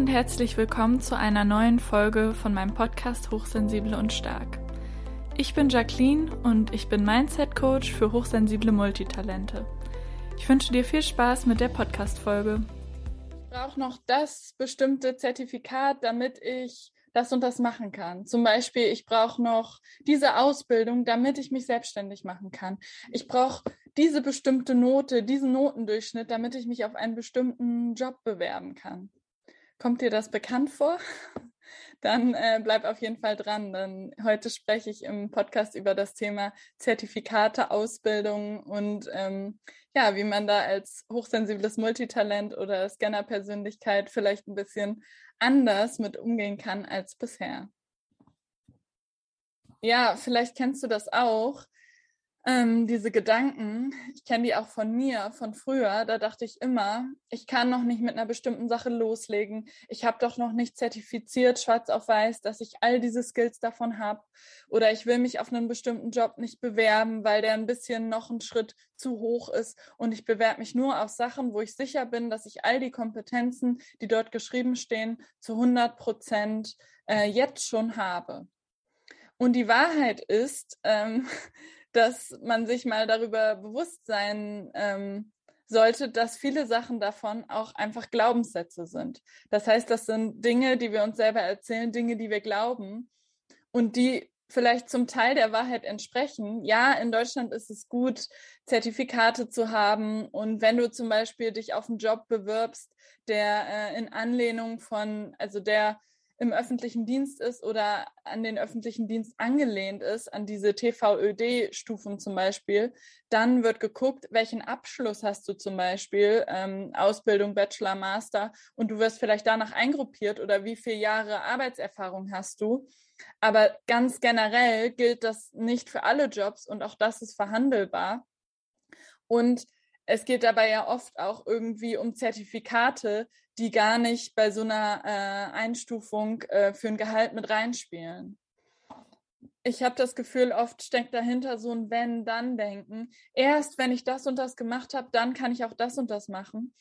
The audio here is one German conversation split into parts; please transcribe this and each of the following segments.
und herzlich willkommen zu einer neuen Folge von meinem Podcast Hochsensible und Stark. Ich bin Jacqueline und ich bin Mindset Coach für hochsensible Multitalente. Ich wünsche dir viel Spaß mit der Podcast-Folge. Ich brauche noch das bestimmte Zertifikat, damit ich das und das machen kann. Zum Beispiel, ich brauche noch diese Ausbildung, damit ich mich selbstständig machen kann. Ich brauche diese bestimmte Note, diesen Notendurchschnitt, damit ich mich auf einen bestimmten Job bewerben kann. Kommt dir das bekannt vor? Dann äh, bleib auf jeden Fall dran. Denn heute spreche ich im Podcast über das Thema Zertifikate, Ausbildung und ähm, ja, wie man da als hochsensibles Multitalent oder Scanner-Persönlichkeit vielleicht ein bisschen anders mit umgehen kann als bisher. Ja, vielleicht kennst du das auch. Ähm, diese Gedanken, ich kenne die auch von mir, von früher, da dachte ich immer, ich kann noch nicht mit einer bestimmten Sache loslegen. Ich habe doch noch nicht zertifiziert, schwarz auf weiß, dass ich all diese Skills davon habe. Oder ich will mich auf einen bestimmten Job nicht bewerben, weil der ein bisschen noch ein Schritt zu hoch ist. Und ich bewerbe mich nur auf Sachen, wo ich sicher bin, dass ich all die Kompetenzen, die dort geschrieben stehen, zu 100 Prozent äh, jetzt schon habe. Und die Wahrheit ist, ähm, dass man sich mal darüber bewusst sein ähm, sollte, dass viele Sachen davon auch einfach Glaubenssätze sind. Das heißt, das sind Dinge, die wir uns selber erzählen, Dinge, die wir glauben und die vielleicht zum Teil der Wahrheit entsprechen. Ja, in Deutschland ist es gut, Zertifikate zu haben. Und wenn du zum Beispiel dich auf einen Job bewirbst, der äh, in Anlehnung von, also der im öffentlichen Dienst ist oder an den öffentlichen Dienst angelehnt ist, an diese TVÖD-Stufen zum Beispiel, dann wird geguckt, welchen Abschluss hast du zum Beispiel, ähm, Ausbildung, Bachelor, Master, und du wirst vielleicht danach eingruppiert oder wie viele Jahre Arbeitserfahrung hast du. Aber ganz generell gilt das nicht für alle Jobs und auch das ist verhandelbar. Und es geht dabei ja oft auch irgendwie um Zertifikate, die gar nicht bei so einer äh, Einstufung äh, für ein Gehalt mit reinspielen. Ich habe das Gefühl, oft steckt dahinter so ein Wenn-Dann-Denken. Erst wenn ich das und das gemacht habe, dann kann ich auch das und das machen.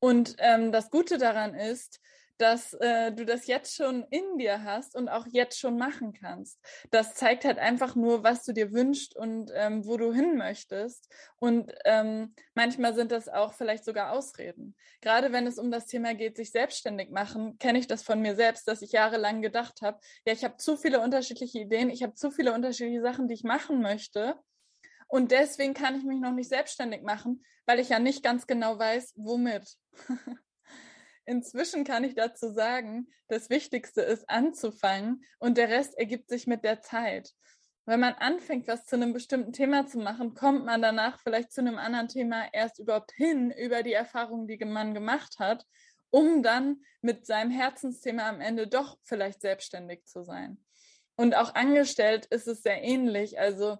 Und ähm, das Gute daran ist, dass äh, du das jetzt schon in dir hast und auch jetzt schon machen kannst. Das zeigt halt einfach nur, was du dir wünschst und ähm, wo du hin möchtest. Und ähm, manchmal sind das auch vielleicht sogar Ausreden. Gerade wenn es um das Thema geht, sich selbstständig machen, kenne ich das von mir selbst, dass ich jahrelang gedacht habe, ja, ich habe zu viele unterschiedliche Ideen, ich habe zu viele unterschiedliche Sachen, die ich machen möchte. Und deswegen kann ich mich noch nicht selbstständig machen, weil ich ja nicht ganz genau weiß, womit. Inzwischen kann ich dazu sagen, das Wichtigste ist anzufangen und der Rest ergibt sich mit der Zeit. Wenn man anfängt, was zu einem bestimmten Thema zu machen, kommt man danach vielleicht zu einem anderen Thema erst überhaupt hin über die Erfahrungen, die man gemacht hat, um dann mit seinem Herzensthema am Ende doch vielleicht selbstständig zu sein. Und auch angestellt ist es sehr ähnlich. Also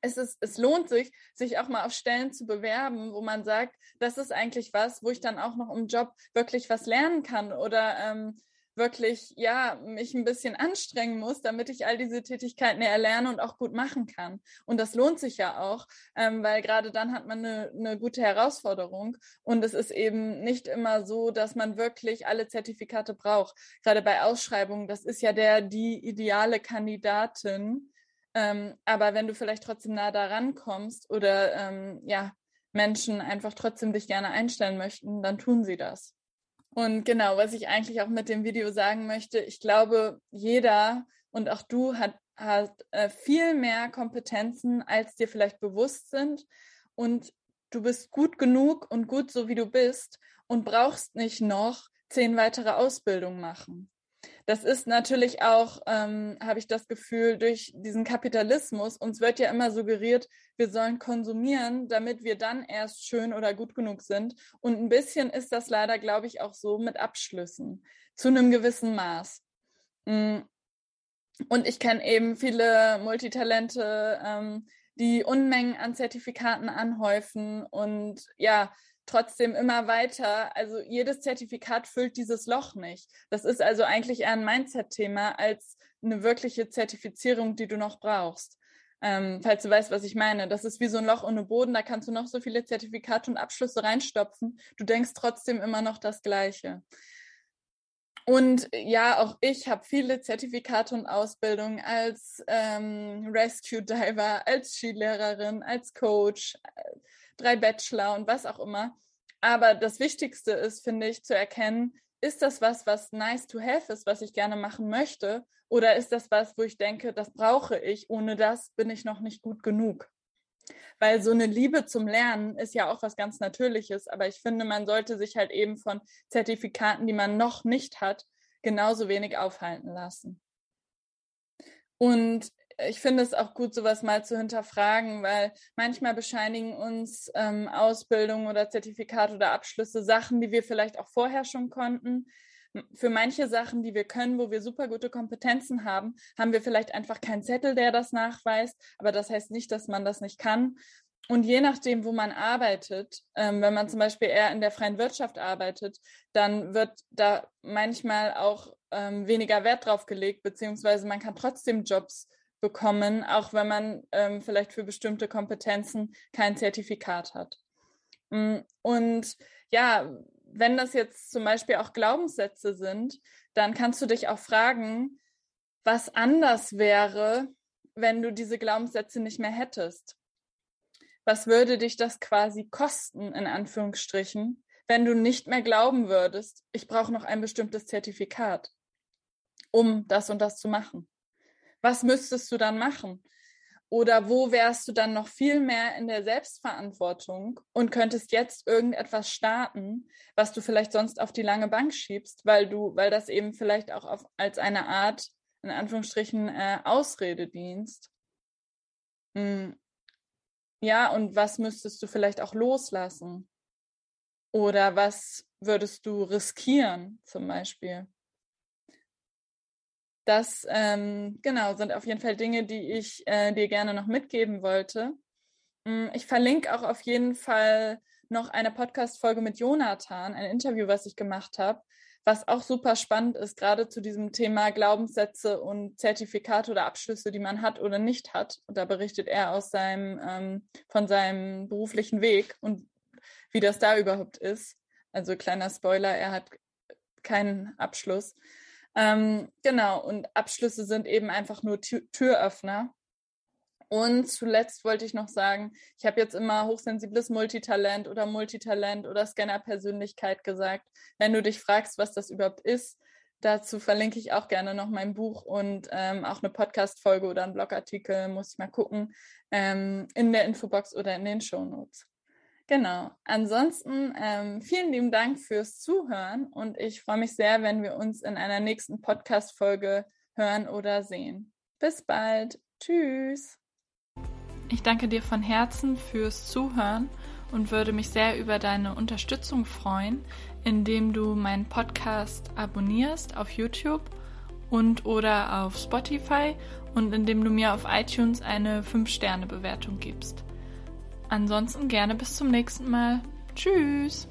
es, ist, es lohnt sich, sich auch mal auf Stellen zu bewerben, wo man sagt, das ist eigentlich was, wo ich dann auch noch im Job wirklich was lernen kann oder ähm, wirklich, ja, mich ein bisschen anstrengen muss, damit ich all diese Tätigkeiten erlerne und auch gut machen kann. Und das lohnt sich ja auch, ähm, weil gerade dann hat man eine, eine gute Herausforderung. Und es ist eben nicht immer so, dass man wirklich alle Zertifikate braucht. Gerade bei Ausschreibungen, das ist ja der, die ideale Kandidatin ähm, aber wenn du vielleicht trotzdem nah daran kommst oder ähm, ja, Menschen einfach trotzdem dich gerne einstellen möchten, dann tun sie das. Und genau, was ich eigentlich auch mit dem Video sagen möchte, ich glaube, jeder und auch du hat, hat äh, viel mehr Kompetenzen, als dir vielleicht bewusst sind. Und du bist gut genug und gut so, wie du bist und brauchst nicht noch zehn weitere Ausbildungen machen. Das ist natürlich auch, ähm, habe ich das Gefühl, durch diesen Kapitalismus, uns wird ja immer suggeriert, wir sollen konsumieren, damit wir dann erst schön oder gut genug sind. Und ein bisschen ist das leider, glaube ich, auch so mit Abschlüssen, zu einem gewissen Maß. Mm. Und ich kenne eben viele Multitalente, ähm, die Unmengen an Zertifikaten anhäufen und ja, trotzdem immer weiter. Also jedes Zertifikat füllt dieses Loch nicht. Das ist also eigentlich eher ein Mindset-Thema als eine wirkliche Zertifizierung, die du noch brauchst. Ähm, falls du weißt, was ich meine. Das ist wie so ein Loch ohne Boden, da kannst du noch so viele Zertifikate und Abschlüsse reinstopfen. Du denkst trotzdem immer noch das Gleiche. Und ja, auch ich habe viele Zertifikate und Ausbildungen als ähm, Rescue Diver, als Skilehrerin, als Coach, drei Bachelor und was auch immer. Aber das Wichtigste ist, finde ich, zu erkennen, ist das was, was nice to have ist, was ich gerne machen möchte? Oder ist das was, wo ich denke, das brauche ich, ohne das bin ich noch nicht gut genug? Weil so eine Liebe zum Lernen ist ja auch was ganz Natürliches, aber ich finde, man sollte sich halt eben von Zertifikaten, die man noch nicht hat, genauso wenig aufhalten lassen. Und ich finde es auch gut, sowas mal zu hinterfragen, weil manchmal bescheinigen uns ähm, Ausbildungen oder Zertifikate oder Abschlüsse Sachen, die wir vielleicht auch vorher schon konnten. Für manche Sachen, die wir können, wo wir super gute Kompetenzen haben, haben wir vielleicht einfach keinen Zettel, der das nachweist. Aber das heißt nicht, dass man das nicht kann. Und je nachdem, wo man arbeitet, ähm, wenn man zum Beispiel eher in der freien Wirtschaft arbeitet, dann wird da manchmal auch ähm, weniger Wert drauf gelegt, beziehungsweise man kann trotzdem Jobs bekommen, auch wenn man ähm, vielleicht für bestimmte Kompetenzen kein Zertifikat hat. Mm, und ja, wenn das jetzt zum Beispiel auch Glaubenssätze sind, dann kannst du dich auch fragen, was anders wäre, wenn du diese Glaubenssätze nicht mehr hättest. Was würde dich das quasi kosten, in Anführungsstrichen, wenn du nicht mehr glauben würdest, ich brauche noch ein bestimmtes Zertifikat, um das und das zu machen? Was müsstest du dann machen? Oder wo wärst du dann noch viel mehr in der Selbstverantwortung und könntest jetzt irgendetwas starten, was du vielleicht sonst auf die lange Bank schiebst, weil du, weil das eben vielleicht auch auf, als eine Art, in Anführungsstrichen, äh, Ausrede dienst. Hm. Ja, und was müsstest du vielleicht auch loslassen? Oder was würdest du riskieren, zum Beispiel? Das ähm, genau sind auf jeden Fall Dinge, die ich äh, dir gerne noch mitgeben wollte. Mm, ich verlinke auch auf jeden Fall noch eine Podcast-Folge mit Jonathan, ein Interview, was ich gemacht habe, was auch super spannend ist, gerade zu diesem Thema Glaubenssätze und Zertifikate oder Abschlüsse, die man hat oder nicht hat. Und da berichtet er aus seinem, ähm, von seinem beruflichen Weg und wie das da überhaupt ist. Also kleiner Spoiler, er hat keinen Abschluss. Ähm, genau, und Abschlüsse sind eben einfach nur Tür Türöffner. Und zuletzt wollte ich noch sagen, ich habe jetzt immer hochsensibles Multitalent oder Multitalent oder Scanner-Persönlichkeit gesagt. Wenn du dich fragst, was das überhaupt ist, dazu verlinke ich auch gerne noch mein Buch und ähm, auch eine Podcast-Folge oder einen Blogartikel, muss ich mal gucken, ähm, in der Infobox oder in den Show Notes. Genau. Ansonsten ähm, vielen lieben Dank fürs Zuhören und ich freue mich sehr, wenn wir uns in einer nächsten Podcast-Folge hören oder sehen. Bis bald. Tschüss. Ich danke dir von Herzen fürs Zuhören und würde mich sehr über deine Unterstützung freuen, indem du meinen Podcast abonnierst auf YouTube und oder auf Spotify und indem du mir auf iTunes eine 5-Sterne-Bewertung gibst. Ansonsten gerne bis zum nächsten Mal. Tschüss.